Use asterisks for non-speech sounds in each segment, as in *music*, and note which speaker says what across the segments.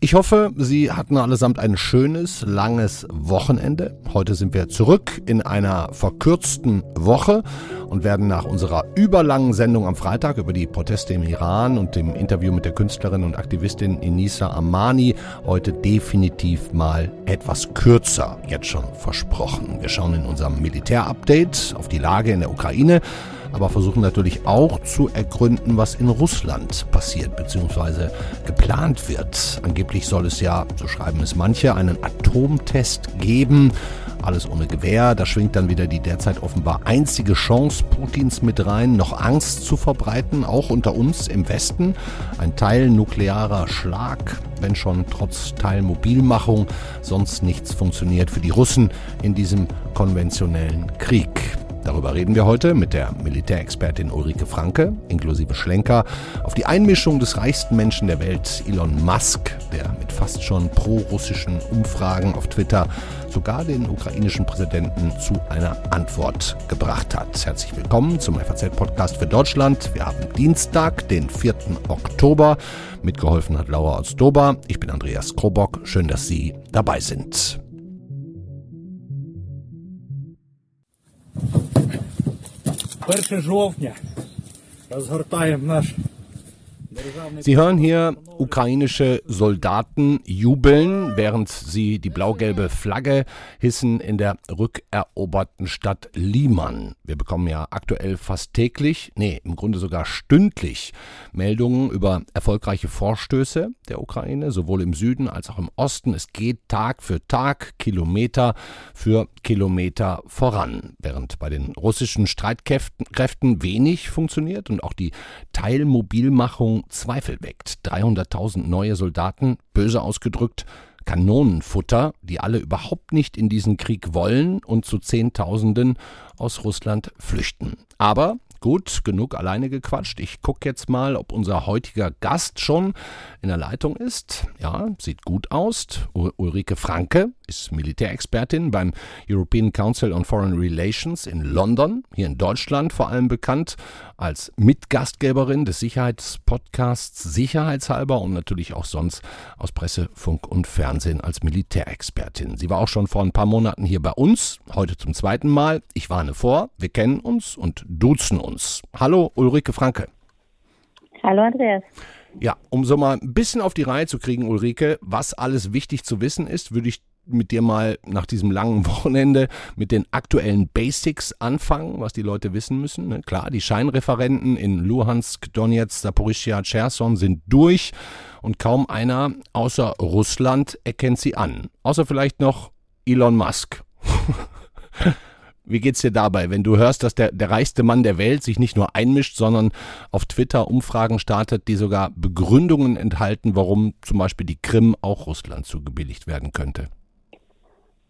Speaker 1: Ich hoffe, Sie hatten allesamt ein schönes, langes Wochenende. Heute sind wir zurück in einer verkürzten Woche und werden nach unserer überlangen Sendung am Freitag über die Proteste im Iran und dem Interview mit der Künstlerin und Aktivistin Inisa Amani heute definitiv mal etwas kürzer, jetzt schon versprochen. Wir schauen in unserem Militärupdate auf die Lage in der Ukraine aber versuchen natürlich auch zu ergründen, was in Russland passiert bzw. geplant wird. Angeblich soll es ja, so schreiben es manche, einen Atomtest geben. Alles ohne Gewehr. Da schwingt dann wieder die derzeit offenbar einzige Chance Putins mit rein, noch Angst zu verbreiten, auch unter uns im Westen. Ein Teil nuklearer Schlag, wenn schon trotz Teilmobilmachung sonst nichts funktioniert für die Russen in diesem konventionellen Krieg. Darüber reden wir heute mit der Militärexpertin Ulrike Franke, inklusive Schlenker, auf die Einmischung des reichsten Menschen der Welt, Elon Musk, der mit fast schon pro-russischen Umfragen auf Twitter sogar den ukrainischen Präsidenten zu einer Antwort gebracht hat. Herzlich willkommen zum FAZ-Podcast für Deutschland. Wir haben Dienstag, den 4. Oktober. Mitgeholfen hat Laura Ostdober. Ich bin Andreas Krobock. Schön, dass Sie dabei sind. Перше жовтня. Розгортаємо наш Sie hören hier ukrainische Soldaten jubeln, während sie die blau-gelbe Flagge hissen in der rückeroberten Stadt Liman. Wir bekommen ja aktuell fast täglich, nee, im Grunde sogar stündlich Meldungen über erfolgreiche Vorstöße der Ukraine, sowohl im Süden als auch im Osten. Es geht Tag für Tag, Kilometer für Kilometer voran, während bei den russischen Streitkräften wenig funktioniert und auch die Teilmobilmachung Zweifel weckt. 300.000 neue Soldaten, böse ausgedrückt, Kanonenfutter, die alle überhaupt nicht in diesen Krieg wollen und zu Zehntausenden aus Russland flüchten. Aber Gut, genug alleine gequatscht. Ich gucke jetzt mal, ob unser heutiger Gast schon in der Leitung ist. Ja, sieht gut aus. Ulrike Franke ist Militärexpertin beim European Council on Foreign Relations in London, hier in Deutschland vor allem bekannt als Mitgastgeberin des Sicherheitspodcasts Sicherheitshalber und natürlich auch sonst aus Presse, Funk und Fernsehen als Militärexpertin. Sie war auch schon vor ein paar Monaten hier bei uns, heute zum zweiten Mal. Ich warne vor, wir kennen uns und duzen uns. Hallo Ulrike Franke.
Speaker 2: Hallo Andreas.
Speaker 1: Ja, um so mal ein bisschen auf die Reihe zu kriegen, Ulrike, was alles wichtig zu wissen ist, würde ich mit dir mal nach diesem langen *laughs* Wochenende mit den aktuellen Basics anfangen, was die Leute wissen müssen. Ne? Klar, die Scheinreferenten in Luhansk, Donetsk, Saporischia, Cherson sind durch und kaum einer außer Russland erkennt sie an. Außer vielleicht noch Elon Musk. *laughs* Wie geht's dir dabei, wenn du hörst, dass der, der reichste Mann der Welt sich nicht nur einmischt, sondern auf Twitter Umfragen startet, die sogar Begründungen enthalten, warum zum Beispiel die Krim auch Russland zugebilligt werden könnte?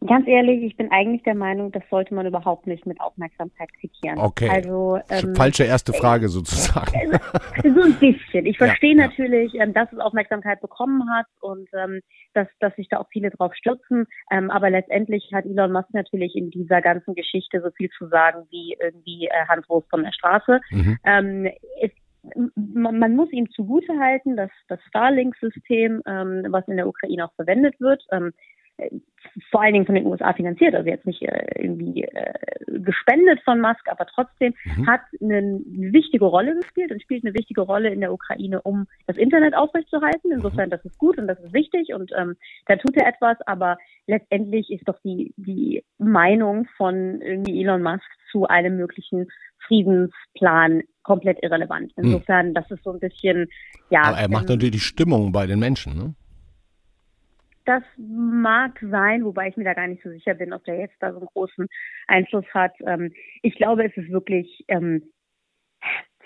Speaker 2: Ganz ehrlich, ich bin eigentlich der Meinung, das sollte man überhaupt nicht mit Aufmerksamkeit quittieren.
Speaker 1: Okay. Also, ähm, Falsche erste Frage *laughs* äh, sozusagen.
Speaker 2: so ein bisschen. Ich verstehe ja, natürlich, ja. Ähm, dass es Aufmerksamkeit bekommen hat und ähm, dass, dass sich da auch viele drauf stürzen. Ähm, aber letztendlich hat Elon Musk natürlich in dieser ganzen Geschichte so viel zu sagen wie irgendwie äh, Hans Wurst von der Straße. Mhm. Ähm, es man muss ihm zugutehalten, dass das Starlink-System, ähm, was in der Ukraine auch verwendet wird, ähm, vor allen Dingen von den USA finanziert, also jetzt nicht äh, irgendwie äh, gespendet von Musk, aber trotzdem mhm. hat eine wichtige Rolle gespielt und spielt eine wichtige Rolle in der Ukraine, um das Internet aufrechtzuerhalten. Insofern, das ist gut und das ist wichtig und ähm, da tut er etwas, aber letztendlich ist doch die, die Meinung von irgendwie Elon Musk zu einem möglichen Friedensplan komplett irrelevant. Mhm. Insofern, das ist so ein bisschen, ja.
Speaker 1: Aber er macht ähm, natürlich die Stimmung bei den Menschen, ne?
Speaker 2: Das mag sein, wobei ich mir da gar nicht so sicher bin, ob der jetzt da so einen großen Einfluss hat. Ähm, ich glaube, es ist wirklich, ähm,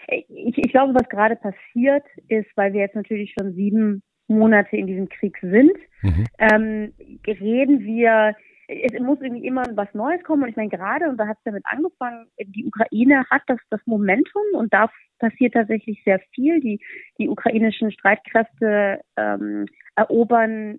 Speaker 2: ich, ich glaube, was gerade passiert ist, weil wir jetzt natürlich schon sieben Monate in diesem Krieg sind, mhm. ähm, reden wir, es muss irgendwie immer was Neues kommen. Und ich meine, gerade, und da hat es damit angefangen, die Ukraine hat das, das Momentum und da passiert tatsächlich sehr viel. Die, die ukrainischen Streitkräfte ähm, erobern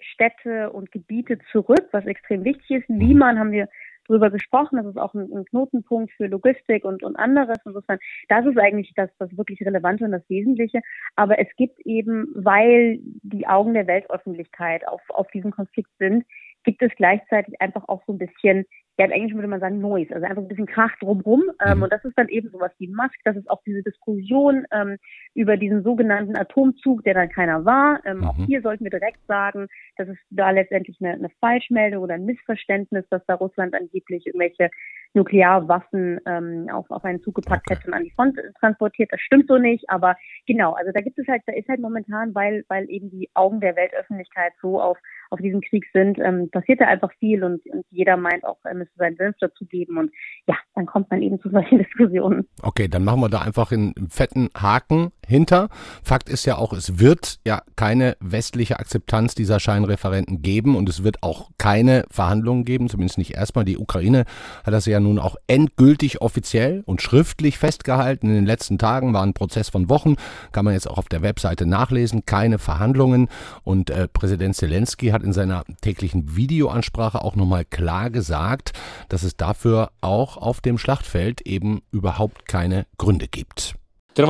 Speaker 2: Städte und Gebiete zurück, was extrem wichtig ist. Mhm. Liman haben wir drüber gesprochen. Das ist auch ein, ein Knotenpunkt für Logistik und, und anderes. Insofern, das ist eigentlich das, das wirklich Relevante und das Wesentliche. Aber es gibt eben, weil die Augen der Weltöffentlichkeit auf, auf diesen Konflikt sind, gibt es gleichzeitig einfach auch so ein bisschen ja, im Englischen würde man sagen Noise, also einfach ein bisschen Krach drumrum. Ähm, mhm. Und das ist dann eben sowas wie Musk, das ist auch diese Diskussion ähm, über diesen sogenannten Atomzug, der dann keiner war. Ähm, mhm. Auch hier sollten wir direkt sagen, das ist da letztendlich eine, eine Falschmeldung oder ein Missverständnis, dass da Russland angeblich irgendwelche Nuklearwaffen ähm, auf, auf einen Zug gepackt okay. hätte und an die Front transportiert. Das stimmt so nicht, aber genau, also da gibt es halt, da ist halt momentan, weil, weil eben die Augen der Weltöffentlichkeit so auf, auf diesen Krieg sind, ähm, passiert da einfach viel und, und jeder meint auch, er müsste seinen Senf dazu geben und ja, dann kommt man eben zu solchen *laughs* Diskussionen.
Speaker 1: Okay, dann machen wir da einfach einen fetten Haken hinter. Fakt ist ja auch, es wird ja keine westliche Akzeptanz dieser Scheinreferenten geben und es wird auch keine Verhandlungen geben, zumindest nicht erstmal. Die Ukraine hat das ja nun auch endgültig offiziell und schriftlich festgehalten. In den letzten Tagen war ein Prozess von Wochen, kann man jetzt auch auf der Webseite nachlesen, keine Verhandlungen. Und äh, Präsident Zelensky hat in seiner täglichen Videoansprache auch nochmal klar gesagt, dass es dafür auch auf dem Schlachtfeld eben überhaupt keine Gründe gibt.
Speaker 3: Die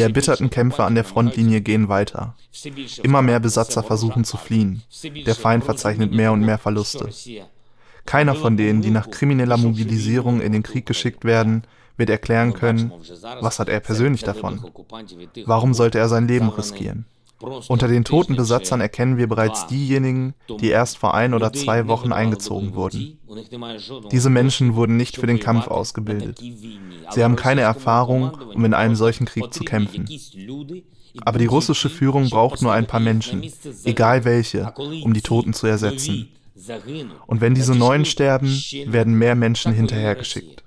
Speaker 3: erbitterten Kämpfe an der Frontlinie gehen weiter. Immer mehr Besatzer versuchen zu fliehen. Der Feind verzeichnet mehr und mehr Verluste. Keiner von denen, die nach krimineller Mobilisierung in den Krieg geschickt werden, wird erklären können, was hat er persönlich davon? Warum sollte er sein Leben riskieren? Unter den toten Besatzern erkennen wir bereits diejenigen, die erst vor ein oder zwei Wochen eingezogen wurden. Diese Menschen wurden nicht für den Kampf ausgebildet. Sie haben keine Erfahrung, um in einem solchen Krieg zu kämpfen. Aber die russische Führung braucht nur ein paar Menschen, egal welche, um die Toten zu ersetzen. Und wenn diese Neuen sterben, werden mehr Menschen hinterhergeschickt.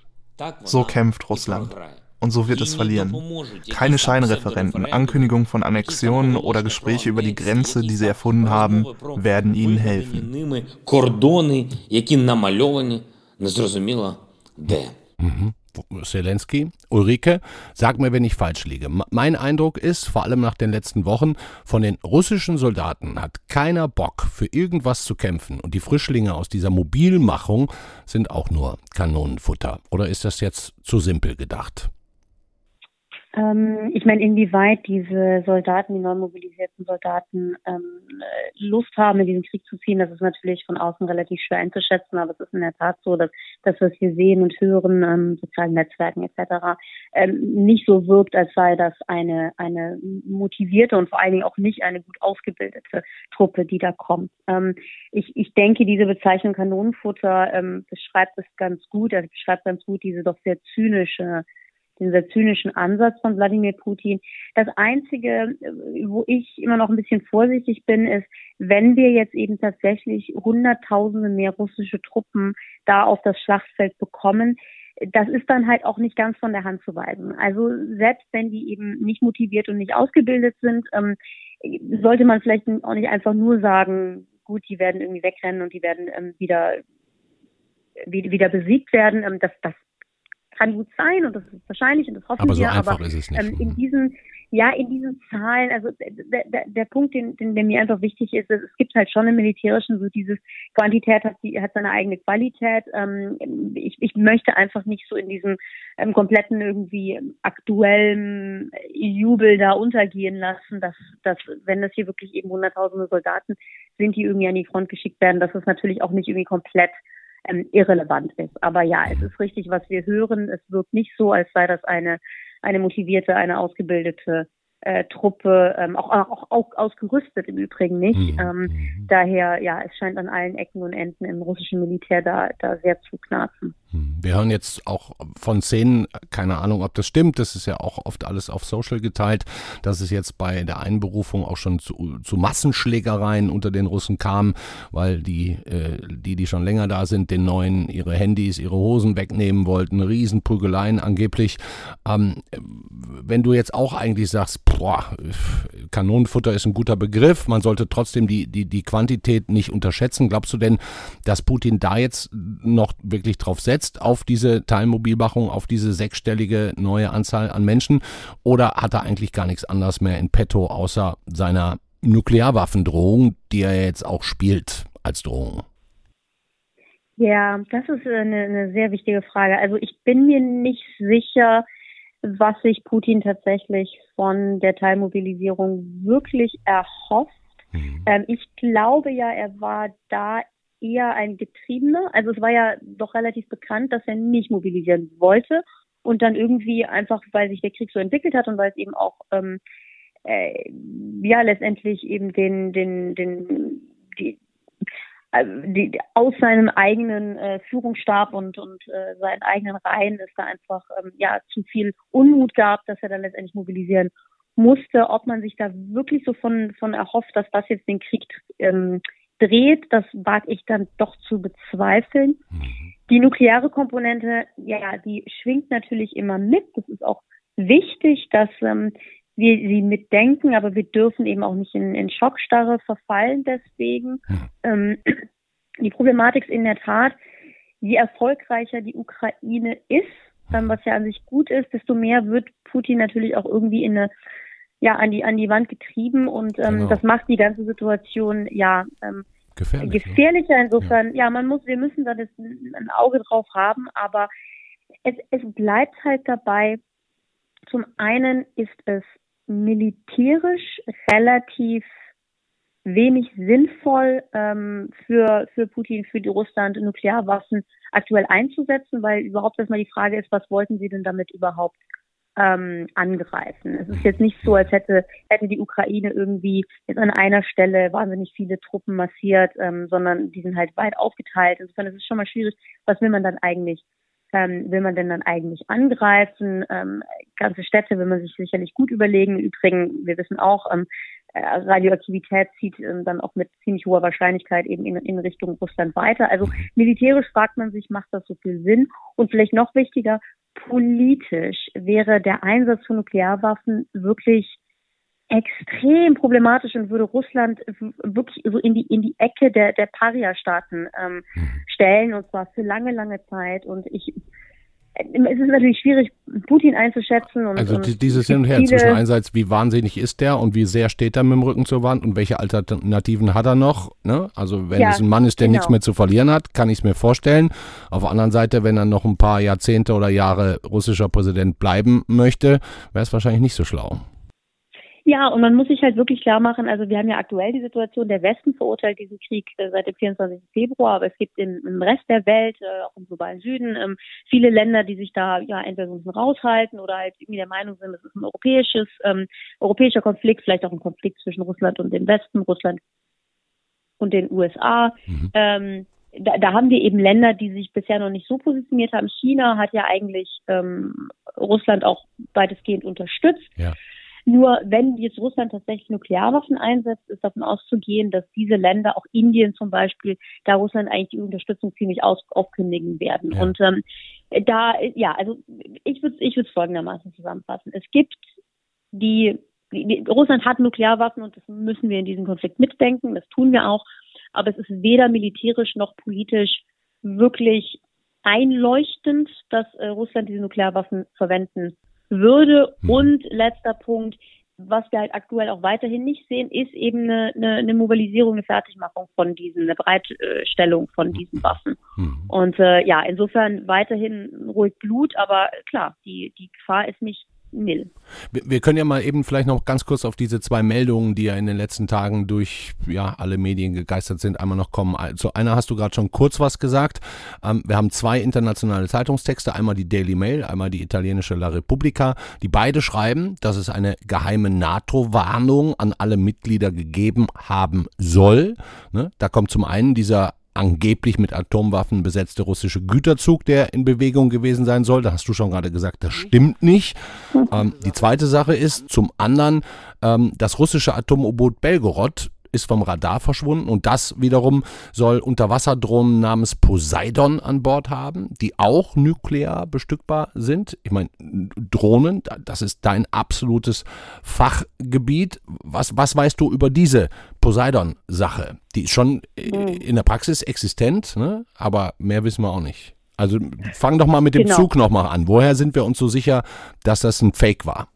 Speaker 3: So kämpft Russland und so wird es verlieren. Keine Scheinreferenten, Ankündigungen von Annexionen oder Gespräche über die Grenze, die sie erfunden haben, werden ihnen helfen.
Speaker 1: Mhm. Zelensky. Ulrike, sag mir, wenn ich falsch liege. Mein Eindruck ist, vor allem nach den letzten Wochen, von den russischen Soldaten hat keiner Bock, für irgendwas zu kämpfen. Und die Frischlinge aus dieser Mobilmachung sind auch nur Kanonenfutter. Oder ist das jetzt zu simpel gedacht?
Speaker 2: Ähm, ich meine, inwieweit diese Soldaten, die neu mobilisierten Soldaten, ähm, Lust haben, in diesen Krieg zu ziehen, das ist natürlich von außen relativ schwer einzuschätzen, aber es ist in der Tat so, dass das, was wir sehen und hören, ähm, sozialen Netzwerken etc., nicht so wirkt, als sei das eine, eine motivierte und vor allen Dingen auch nicht eine gut ausgebildete Truppe, die da kommt. Ich, ich denke, diese Bezeichnung Kanonenfutter beschreibt es ganz gut, also beschreibt ganz gut diese doch sehr zynische dieser zynischen Ansatz von Wladimir Putin. Das Einzige, wo ich immer noch ein bisschen vorsichtig bin, ist, wenn wir jetzt eben tatsächlich Hunderttausende mehr russische Truppen da auf das Schlachtfeld bekommen, das ist dann halt auch nicht ganz von der Hand zu weisen. Also selbst wenn die eben nicht motiviert und nicht ausgebildet sind, ähm, sollte man vielleicht auch nicht einfach nur sagen, gut, die werden irgendwie wegrennen und die werden ähm, wieder wieder besiegt werden. Ähm, das, das kann gut sein und das ist wahrscheinlich und das hoffen
Speaker 1: aber so
Speaker 2: wir.
Speaker 1: Einfach aber ist es nicht.
Speaker 2: Ähm, in diesen, ja, in diesen Zahlen, also der, der, der Punkt, den, den, der mir einfach wichtig ist, ist, es gibt halt schon im Militärischen so dieses Quantität hat, die, hat seine eigene Qualität. Ähm, ich, ich möchte einfach nicht so in diesem ähm, kompletten irgendwie aktuellen Jubel da untergehen lassen, dass, dass wenn das hier wirklich eben hunderttausende Soldaten sind, die irgendwie an die Front geschickt werden, dass es natürlich auch nicht irgendwie komplett ähm, irrelevant ist. Aber ja, es ist richtig, was wir hören. Es wirkt nicht so, als sei das eine, eine motivierte, eine ausgebildete äh, Truppe, ähm, auch, auch, auch ausgerüstet im Übrigen nicht. Mhm. Ähm, mhm. daher, ja, es scheint an allen Ecken und Enden im russischen Militär da, da sehr zu knarzen.
Speaker 1: Hm. Wir hören jetzt auch von Szenen, keine Ahnung, ob das stimmt, das ist ja auch oft alles auf Social geteilt, dass es jetzt bei der Einberufung auch schon zu, zu Massenschlägereien unter den Russen kam, weil die, äh, die, die schon länger da sind, den neuen ihre Handys, ihre Hosen wegnehmen wollten, Riesenprügeleien angeblich. Ähm, wenn du jetzt auch eigentlich sagst, boah, Kanonenfutter ist ein guter Begriff, man sollte trotzdem die, die, die Quantität nicht unterschätzen, glaubst du denn, dass Putin da jetzt noch wirklich drauf setzt? Setzt auf diese Teilmobilmachung, auf diese sechsstellige neue Anzahl an Menschen? Oder hat er eigentlich gar nichts anderes mehr in petto, außer seiner Nuklearwaffendrohung, die er jetzt auch spielt? als Drohung?
Speaker 2: Ja, das ist eine, eine sehr wichtige Frage. Also ich bin mir nicht sicher, was sich Putin tatsächlich von der Teilmobilisierung wirklich erhofft. Mhm. Ähm, ich glaube ja, er war da eher ein Getriebener. Also es war ja doch relativ bekannt, dass er nicht mobilisieren wollte und dann irgendwie einfach, weil sich der Krieg so entwickelt hat und weil es eben auch ähm, äh, ja letztendlich eben den den den die, also die, aus seinem eigenen äh, Führungsstab und und äh, seinen eigenen Reihen ist da einfach ähm, ja zu viel Unmut gab, dass er dann letztendlich mobilisieren musste. Ob man sich da wirklich so von von erhofft, dass das jetzt den Krieg ähm, dreht, das wage ich dann doch zu bezweifeln. Mhm. Die nukleare Komponente, ja, die schwingt natürlich immer mit. Das ist auch wichtig, dass ähm, wir sie mitdenken, aber wir dürfen eben auch nicht in, in Schockstarre verfallen deswegen. Hm. Ähm, die Problematik ist in der Tat, je erfolgreicher die Ukraine ist, ähm, was ja an sich gut ist, desto mehr wird Putin natürlich auch irgendwie in eine ja an die an die Wand getrieben und ähm, genau. das macht die ganze Situation ja ähm, Gefährlich, ne? gefährlicher. Insofern, ja. ja, man muss, wir müssen da das, ein Auge drauf haben, aber es, es bleibt halt dabei. Zum einen ist es militärisch relativ wenig sinnvoll ähm, für, für Putin, für die Russland Nuklearwaffen aktuell einzusetzen, weil überhaupt erstmal die Frage ist, was wollten sie denn damit überhaupt ähm, angreifen? Es ist jetzt nicht so, als hätte, hätte die Ukraine irgendwie jetzt an einer Stelle wahnsinnig viele Truppen massiert, ähm, sondern die sind halt weit aufgeteilt. Insofern ist es schon mal schwierig, was will man dann eigentlich ähm, will man denn dann eigentlich angreifen? Ähm, ganze Städte will man sich sicherlich gut überlegen. Übrigens, wir wissen auch, ähm, äh, Radioaktivität zieht ähm, dann auch mit ziemlich hoher Wahrscheinlichkeit eben in, in Richtung Russland weiter. Also militärisch fragt man sich, macht das so viel Sinn? Und vielleicht noch wichtiger, politisch wäre der Einsatz von Nuklearwaffen wirklich extrem problematisch und würde Russland wirklich so in die in die Ecke der der Paria-Staaten ähm, mhm. stellen und zwar für lange lange Zeit und ich es ist natürlich schwierig, Putin einzuschätzen. Und,
Speaker 1: also und dieses Hin und Her zwischen einerseits, wie wahnsinnig ist der und wie sehr steht er mit dem Rücken zur Wand und welche Alternativen hat er noch. Ne? Also wenn ja, es ein Mann ist, der genau. nichts mehr zu verlieren hat, kann ich es mir vorstellen. Auf der anderen Seite, wenn er noch ein paar Jahrzehnte oder Jahre russischer Präsident bleiben möchte, wäre es wahrscheinlich nicht so schlau.
Speaker 2: Ja, und man muss sich halt wirklich klar machen, also wir haben ja aktuell die Situation, der Westen verurteilt diesen Krieg äh, seit dem 24. Februar, aber es gibt im, im Rest der Welt, äh, auch im globalen Süden, ähm, viele Länder, die sich da ja entweder so ein bisschen raushalten oder halt irgendwie der Meinung sind, es ist ein europäisches, ähm, europäischer Konflikt, vielleicht auch ein Konflikt zwischen Russland und dem Westen, Russland und den USA. Mhm. Ähm, da, da haben wir eben Länder, die sich bisher noch nicht so positioniert haben. China hat ja eigentlich ähm, Russland auch weitestgehend unterstützt. Ja. Nur wenn jetzt Russland tatsächlich Nuklearwaffen einsetzt, ist davon auszugehen, dass diese Länder, auch Indien zum Beispiel, da Russland eigentlich die Unterstützung ziemlich aus, aufkündigen werden. Ja. Und ähm, da, ja, also ich würde ich würde es folgendermaßen zusammenfassen. Es gibt die, die, Russland hat Nuklearwaffen und das müssen wir in diesem Konflikt mitdenken, das tun wir auch. Aber es ist weder militärisch noch politisch wirklich einleuchtend, dass äh, Russland diese Nuklearwaffen verwenden würde. Mhm. Und letzter Punkt, was wir halt aktuell auch weiterhin nicht sehen, ist eben eine, eine, eine Mobilisierung, eine Fertigmachung von diesen, eine Bereitstellung von diesen Waffen. Mhm. Und äh, ja, insofern weiterhin ruhig Blut, aber klar, die, die Gefahr ist nicht nil.
Speaker 1: Wir, können ja mal eben vielleicht noch ganz kurz auf diese zwei Meldungen, die ja in den letzten Tagen durch ja, alle Medien gegeistert sind, einmal noch kommen. Zu also einer hast du gerade schon kurz was gesagt. Ähm, wir haben zwei internationale Zeitungstexte, einmal die Daily Mail, einmal die italienische La Repubblica, die beide schreiben, dass es eine geheime NATO-Warnung an alle Mitglieder gegeben haben soll. Ne? Da kommt zum einen dieser angeblich mit Atomwaffen besetzte russische Güterzug, der in Bewegung gewesen sein soll. Da hast du schon gerade gesagt, das stimmt nicht. Ähm, die zweite Sache ist zum anderen, ähm, das russische Atom-U-Boot Belgorod ist vom Radar verschwunden und das wiederum soll Unterwasserdrohnen namens Poseidon an Bord haben, die auch nuklear bestückbar sind. Ich meine, Drohnen, das ist dein absolutes Fachgebiet. Was, was weißt du über diese Poseidon-Sache? Die ist schon hm. in der Praxis existent, ne? aber mehr wissen wir auch nicht. Also fang doch mal mit dem genau. Zug nochmal an. Woher sind wir uns so sicher, dass das ein Fake war?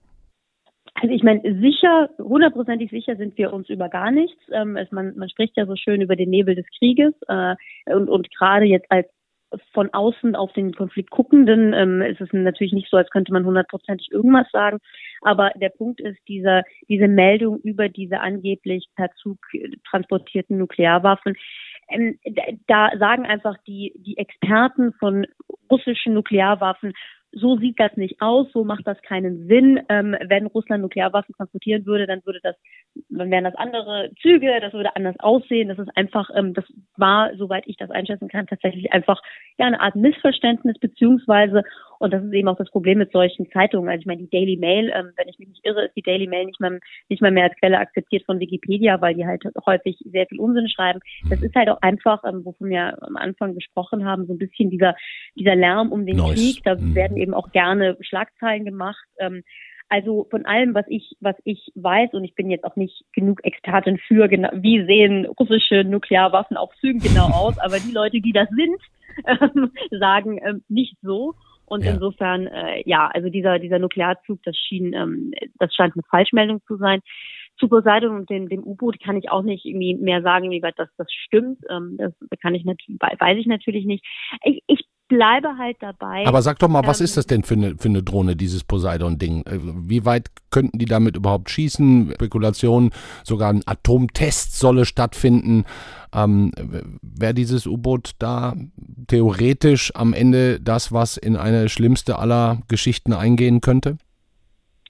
Speaker 2: Also ich meine, sicher, hundertprozentig sicher sind wir uns über gar nichts. Ähm, es, man, man spricht ja so schön über den Nebel des Krieges äh, und, und gerade jetzt als von außen auf den Konflikt guckenden ähm, ist es natürlich nicht so, als könnte man hundertprozentig irgendwas sagen. Aber der Punkt ist, dieser, diese Meldung über diese angeblich per Zug transportierten Nuklearwaffen, ähm, da sagen einfach die, die Experten von russischen Nuklearwaffen, so sieht das nicht aus, so macht das keinen Sinn. Ähm, wenn Russland Nuklearwaffen transportieren würde, dann würde das, dann wären das andere Züge, das würde anders aussehen. Das ist einfach, ähm, das war, soweit ich das einschätzen kann, tatsächlich einfach ja eine Art Missverständnis beziehungsweise und das ist eben auch das Problem mit solchen Zeitungen. Also ich meine, die Daily Mail, ähm, wenn ich mich nicht irre, ist die Daily Mail nicht mal nicht mal mehr als Quelle akzeptiert von Wikipedia, weil die halt häufig sehr viel Unsinn schreiben. Das mhm. ist halt auch einfach, ähm, wovon wir am Anfang gesprochen haben, so ein bisschen dieser dieser Lärm um den nice. Krieg. Da mhm. werden eben auch gerne Schlagzeilen gemacht. Ähm, also von allem, was ich, was ich weiß, und ich bin jetzt auch nicht genug Expertin für, genau, wie sehen russische Nuklearwaffen auf Zügen genau *laughs* aus, aber die Leute, die das sind, *laughs* ähm, sagen ähm, nicht so. Und ja. insofern, äh, ja, also dieser, dieser Nuklearzug, das schien, ähm, das scheint eine Falschmeldung zu sein. Zu Poseidon und dem, dem U-Boot kann ich auch nicht irgendwie mehr sagen, wie weit das, das stimmt. Ähm, das kann ich natürlich, weiß ich natürlich nicht. Ich, ich bleibe halt dabei.
Speaker 1: Aber sag doch mal, was ähm, ist das denn für eine, für eine Drohne, dieses Poseidon-Ding? Äh, wie weit könnten die damit überhaupt schießen? Spekulationen, sogar ein Atomtest solle stattfinden. Ähm, Wäre dieses U-Boot da theoretisch am Ende das, was in eine schlimmste aller Geschichten eingehen könnte?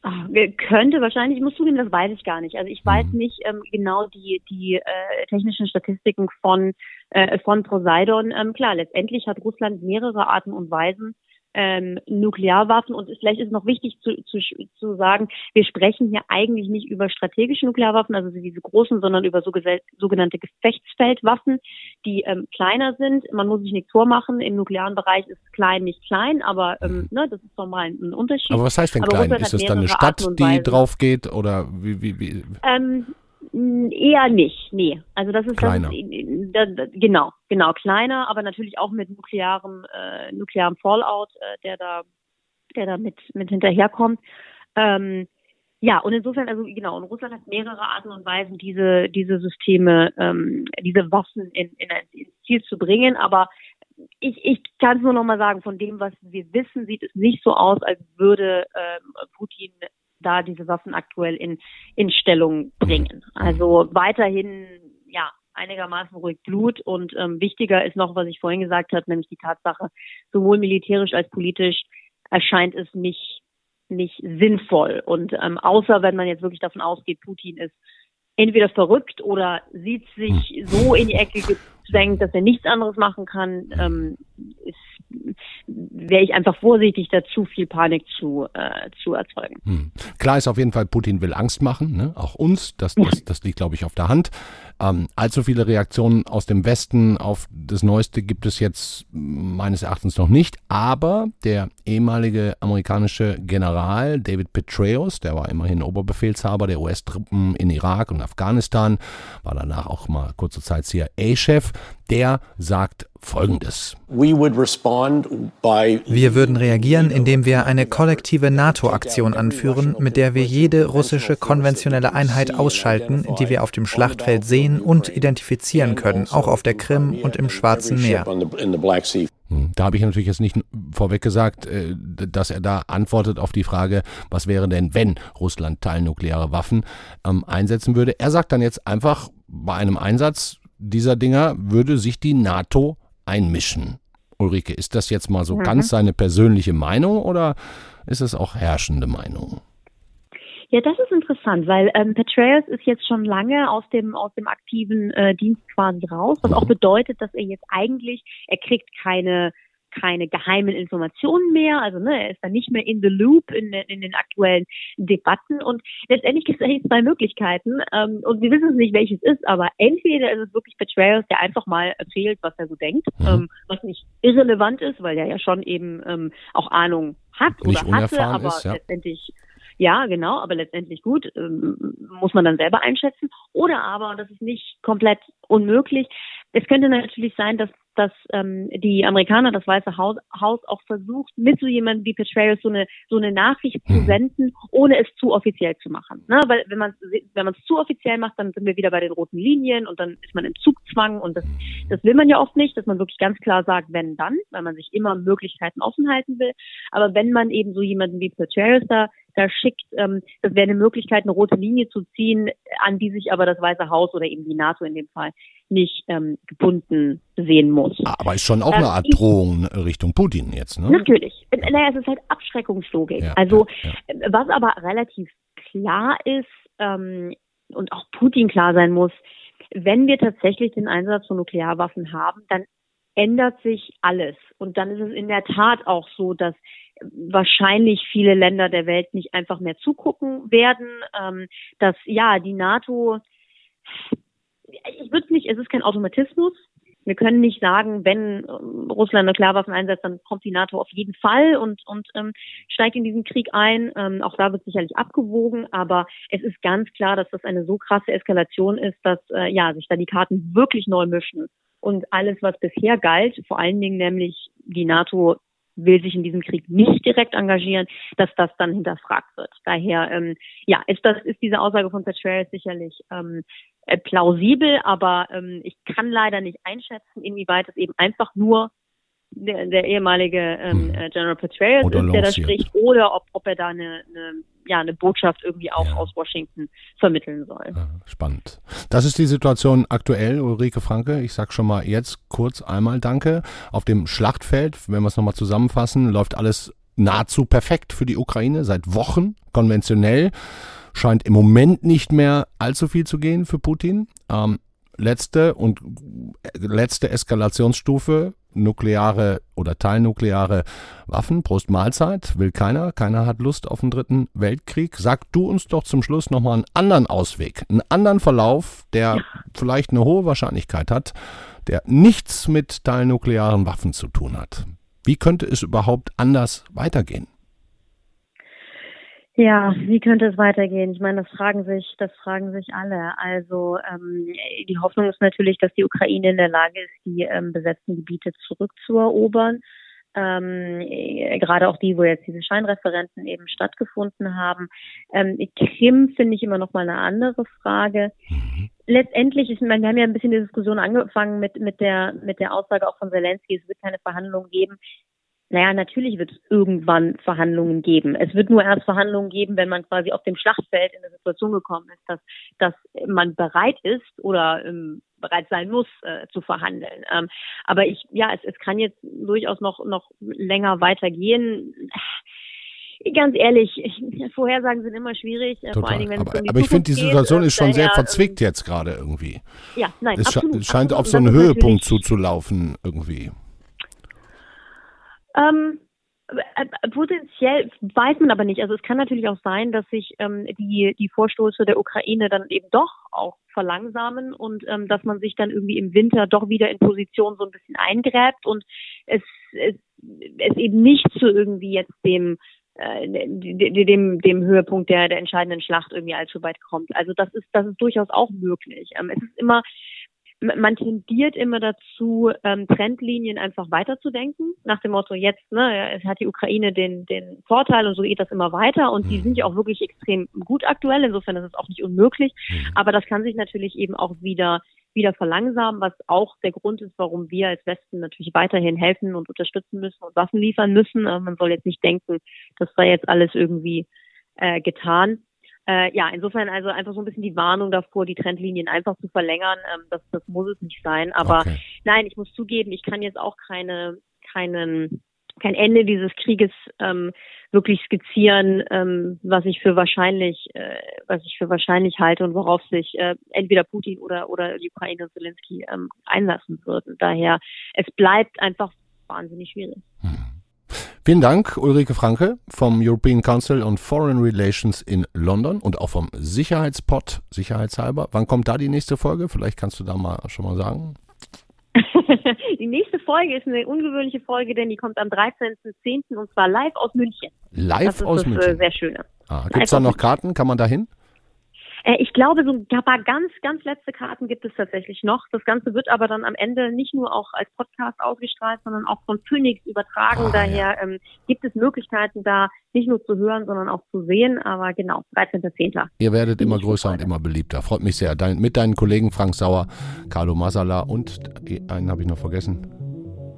Speaker 2: Ach, könnte wahrscheinlich, ich muss zugeben, das weiß ich gar nicht. Also ich weiß mhm. nicht ähm, genau die, die äh, technischen Statistiken von, äh, von Poseidon. Ähm, klar, letztendlich hat Russland mehrere Arten und Weisen, ähm, Nuklearwaffen. Und vielleicht ist noch wichtig zu, zu, zu sagen, wir sprechen hier eigentlich nicht über strategische Nuklearwaffen, also diese großen, sondern über so sogenannte Gefechtsfeldwaffen, die ähm, kleiner sind. Man muss sich nichts vormachen. Im nuklearen Bereich ist klein nicht klein, aber ähm, ne, das ist nochmal ein, Unterschied.
Speaker 1: Aber was heißt denn aber klein? Ist es dann eine Stadt, die drauf geht oder wie? wie, wie?
Speaker 2: Ähm, Eher nicht, nee. Also das ist, kleiner. Das ist da, da, genau, genau kleiner, aber natürlich auch mit nuklearem äh, nuklearem Fallout, äh, der da der da mit mit hinterherkommt. Ähm, ja, und insofern, also genau, und Russland hat mehrere Arten und Weisen, diese diese Systeme, ähm, diese Waffen in, in ein, Ziel zu bringen. Aber ich, ich kann es nur noch mal sagen, von dem, was wir wissen, sieht es nicht so aus, als würde ähm, Putin da diese Waffen aktuell in, in Stellung bringen. Also weiterhin, einigermaßen ruhig Blut. Und ähm, wichtiger ist noch, was ich vorhin gesagt habe, nämlich die Tatsache, sowohl militärisch als politisch erscheint es nicht nicht sinnvoll. Und ähm, außer wenn man jetzt wirklich davon ausgeht, Putin ist entweder verrückt oder sieht sich so in die Ecke gezwängt, dass er nichts anderes machen kann, ähm, ist wäre ich einfach vorsichtig, da zu viel Panik zu, äh, zu erzeugen. Hm.
Speaker 1: Klar ist auf jeden Fall, Putin will Angst machen, ne? auch uns, das, das, das liegt, glaube ich, auf der Hand. Ähm, allzu viele Reaktionen aus dem Westen auf das Neueste gibt es jetzt meines Erachtens noch nicht, aber der ehemalige amerikanische General David Petraeus, der war immerhin Oberbefehlshaber der US-Truppen in Irak und Afghanistan, war danach auch mal kurze Zeit CIA-Chef, der sagt Folgendes.
Speaker 4: Wir würden reagieren, indem wir eine kollektive NATO-Aktion anführen, mit der wir jede russische konventionelle Einheit ausschalten, die wir auf dem Schlachtfeld sehen und identifizieren können, auch auf der Krim und im Schwarzen Meer.
Speaker 1: Hm, da habe ich natürlich jetzt nicht vorweg gesagt, äh, dass er da antwortet auf die Frage, was wäre denn, wenn Russland teilnukleare Waffen ähm, einsetzen würde. Er sagt dann jetzt einfach, bei einem Einsatz dieser Dinger würde sich die NATO einmischen. Ulrike, ist das jetzt mal so mhm. ganz seine persönliche Meinung oder ist es auch herrschende Meinung?
Speaker 2: Ja, das ist interessant, weil ähm, Petraeus ist jetzt schon lange aus dem aus dem aktiven äh, Dienst quasi raus, was mhm. auch bedeutet, dass er jetzt eigentlich er kriegt keine keine geheimen Informationen mehr. Also ne, er ist dann nicht mehr in the loop in, in den aktuellen Debatten. Und letztendlich gibt es eigentlich zwei Möglichkeiten. Ähm, und wir wissen nicht, welches ist, aber entweder ist es wirklich Petraeus, der einfach mal erzählt, was er so denkt, mhm. ähm, was nicht irrelevant ist, weil er ja schon eben ähm, auch Ahnung hat
Speaker 1: nicht
Speaker 2: oder hatte,
Speaker 1: aber
Speaker 2: ist,
Speaker 1: ja.
Speaker 2: letztendlich ja, genau, aber letztendlich gut, ähm, muss man dann selber einschätzen. Oder aber, und das ist nicht komplett unmöglich, es könnte natürlich sein, dass dass ähm, die Amerikaner, das Weiße Haus, Haus auch versucht, mit so jemandem wie Petraeus so eine so eine Nachricht zu mhm. senden, ohne es zu offiziell zu machen. Ne? Weil wenn man wenn man es zu offiziell macht, dann sind wir wieder bei den roten Linien und dann ist man im Zugzwang und das das will man ja oft nicht, dass man wirklich ganz klar sagt, wenn dann, weil man sich immer Möglichkeiten offen halten will. Aber wenn man eben so jemanden wie Petraeus da da schickt, ähm, das wäre eine Möglichkeit, eine rote Linie zu ziehen, an die sich aber das Weiße Haus oder eben die NATO in dem Fall nicht ähm, gebunden sehen muss.
Speaker 1: Aber ist schon auch eine ähm, Art Drohung Richtung Putin jetzt, ne?
Speaker 2: Natürlich. Naja, es ist halt Abschreckungslogik. Ja, also ja, ja. was aber relativ klar ist ähm, und auch Putin klar sein muss, wenn wir tatsächlich den Einsatz von Nuklearwaffen haben, dann ändert sich alles. Und dann ist es in der Tat auch so, dass wahrscheinlich viele Länder der Welt nicht einfach mehr zugucken werden, ähm, dass ja die NATO, ich würde nicht, es ist kein Automatismus. Wir können nicht sagen, wenn ähm, Russland Nuklearwaffen einsetzt, dann kommt die NATO auf jeden Fall und, und ähm, steigt in diesen Krieg ein. Ähm, auch da wird sicherlich abgewogen, aber es ist ganz klar, dass das eine so krasse Eskalation ist, dass äh, ja sich da die Karten wirklich neu mischen und alles, was bisher galt, vor allen Dingen nämlich die NATO will sich in diesem Krieg nicht direkt engagieren, dass das dann hinterfragt wird. Daher, ähm, ja, ist das ist diese Aussage von Petraeus sicherlich ähm, äh, plausibel, aber ähm, ich kann leider nicht einschätzen, inwieweit es eben einfach nur der, der ehemalige ähm, hm. äh, General Petraeus oder ist, der da spricht, oder ob, ob er da eine, eine, ja, eine Botschaft irgendwie auch ja. aus Washington vermitteln soll.
Speaker 1: Spannend. Das ist die Situation aktuell, Ulrike Franke. Ich sage schon mal jetzt kurz einmal Danke. Auf dem Schlachtfeld, wenn wir es nochmal zusammenfassen, läuft alles nahezu perfekt für die Ukraine seit Wochen, konventionell. Scheint im Moment nicht mehr allzu viel zu gehen für Putin. Ähm, letzte und letzte Eskalationsstufe nukleare oder teilnukleare Waffen. Prost Mahlzeit, will keiner. Keiner hat Lust auf den dritten Weltkrieg. Sag du uns doch zum Schluss nochmal einen anderen Ausweg, einen anderen Verlauf, der ja. vielleicht eine hohe Wahrscheinlichkeit hat, der nichts mit teilnuklearen Waffen zu tun hat. Wie könnte es überhaupt anders weitergehen?
Speaker 2: Ja, wie könnte es weitergehen? Ich meine, das fragen sich, das fragen sich alle. Also ähm, die Hoffnung ist natürlich, dass die Ukraine in der Lage ist, die ähm, besetzten Gebiete zurückzuerobern. Ähm, gerade auch die, wo jetzt diese Scheinreferenten eben stattgefunden haben. Ähm, Krim finde ich immer noch mal eine andere Frage. Mhm. Letztendlich, ich meine, wir haben ja ein bisschen die Diskussion angefangen mit mit der mit der Aussage auch von Zelensky, es wird keine Verhandlungen geben. Naja, natürlich wird es irgendwann Verhandlungen geben. Es wird nur erst Verhandlungen geben, wenn man quasi auf dem Schlachtfeld in eine Situation gekommen ist, dass, dass man bereit ist oder ähm, bereit sein muss äh, zu verhandeln. Ähm, aber ich, ja, es, es kann jetzt durchaus noch, noch länger weitergehen ganz ehrlich, *laughs* Vorhersagen sind immer schwierig.
Speaker 1: Total. Vor allen Dingen, wenn aber, es um aber ich finde, die Situation geht, ist schon sehr verzwickt jetzt gerade irgendwie.
Speaker 2: Ja, nein,
Speaker 1: es
Speaker 2: absolut,
Speaker 1: scheint absolut. auf so einen Höhepunkt zuzulaufen irgendwie.
Speaker 2: Ähm, äh, äh, potenziell weiß man aber nicht. Also es kann natürlich auch sein, dass sich ähm, die, die Vorstoße der Ukraine dann eben doch auch verlangsamen und ähm, dass man sich dann irgendwie im Winter doch wieder in Position so ein bisschen eingräbt und es, es, es eben nicht zu irgendwie jetzt dem äh, dem, dem Höhepunkt der, der entscheidenden Schlacht irgendwie allzu weit kommt. Also das ist, das ist durchaus auch möglich. Ähm, es ist immer, man tendiert immer dazu, ähm, Trendlinien einfach weiterzudenken, nach dem Motto, jetzt, ne, es hat die Ukraine den, den Vorteil und so geht das immer weiter und die mhm. sind ja auch wirklich extrem gut aktuell, insofern ist es auch nicht unmöglich, mhm. aber das kann sich natürlich eben auch wieder wieder verlangsamen, was auch der Grund ist, warum wir als Westen natürlich weiterhin helfen und unterstützen müssen und Waffen liefern müssen. Äh, man soll jetzt nicht denken, das sei jetzt alles irgendwie äh, getan. Äh, ja, insofern also einfach so ein bisschen die Warnung davor, die Trendlinien einfach zu verlängern. Ähm, das, das muss es nicht sein. Aber okay. nein, ich muss zugeben, ich kann jetzt auch keine, keinen, kein Ende dieses Krieges ähm, wirklich skizzieren, ähm, was ich für wahrscheinlich, äh, was ich für wahrscheinlich halte und worauf sich äh, entweder Putin oder oder die Ukraine und Zelensky ähm, einlassen würden. Daher es bleibt einfach wahnsinnig schwierig. Hm.
Speaker 1: Vielen Dank, Ulrike Franke vom European Council on Foreign Relations in London und auch vom Sicherheitspot, sicherheitshalber. Wann kommt da die nächste Folge? Vielleicht kannst du da mal schon mal sagen. *laughs*
Speaker 2: die nächste Folge ist eine ungewöhnliche Folge, denn die kommt am 13.10. und zwar live aus München.
Speaker 1: Live aus
Speaker 2: das
Speaker 1: München? Das
Speaker 2: ist äh, sehr schöne.
Speaker 1: Ah, Gibt es da noch Karten? Kann man da hin?
Speaker 2: Äh, ich glaube, so ein paar ganz, ganz letzte Karten gibt es tatsächlich noch. Das Ganze wird aber dann am Ende nicht nur auch als Podcast ausgestrahlt, sondern auch von Phoenix übertragen. Ah, Daher ja. ähm, gibt es Möglichkeiten, da nicht nur zu hören, sondern auch zu sehen. Aber genau, 13.10.
Speaker 1: Ihr werdet immer größer und immer beliebter. Freut mich sehr. Dein, mit deinen Kollegen Frank Sauer, Carlo Masala und einen habe ich noch vergessen.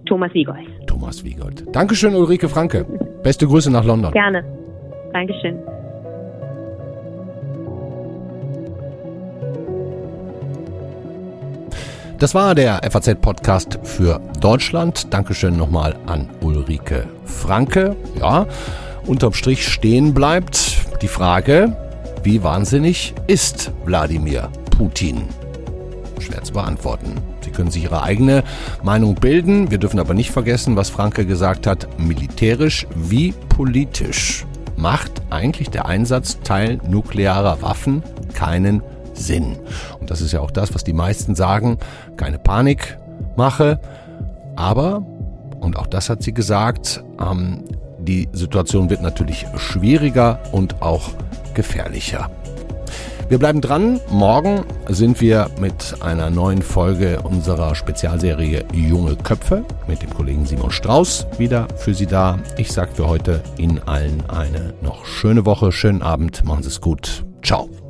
Speaker 2: Thomas Wiegold.
Speaker 1: Thomas Wiegold. Dankeschön, Ulrike Franke. Beste Grüße nach London.
Speaker 2: Gerne. Dankeschön.
Speaker 1: Das war der FAZ-Podcast für Deutschland. Dankeschön nochmal an Ulrike Franke. Ja, unterm Strich stehen bleibt die Frage, wie wahnsinnig ist Wladimir Putin? Schwer zu beantworten. Sie können sich Ihre eigene Meinung bilden. Wir dürfen aber nicht vergessen, was Franke gesagt hat, militärisch wie politisch macht eigentlich der Einsatz teilnuklearer Waffen keinen Sinn. Und das ist ja auch das, was die meisten sagen, keine Panik mache. Aber, und auch das hat sie gesagt, ähm, die Situation wird natürlich schwieriger und auch gefährlicher. Wir bleiben dran. Morgen sind wir mit einer neuen Folge unserer Spezialserie Junge Köpfe mit dem Kollegen Simon Strauß wieder für Sie da. Ich sage für heute Ihnen allen eine noch schöne Woche, schönen Abend, machen Sie es gut. Ciao.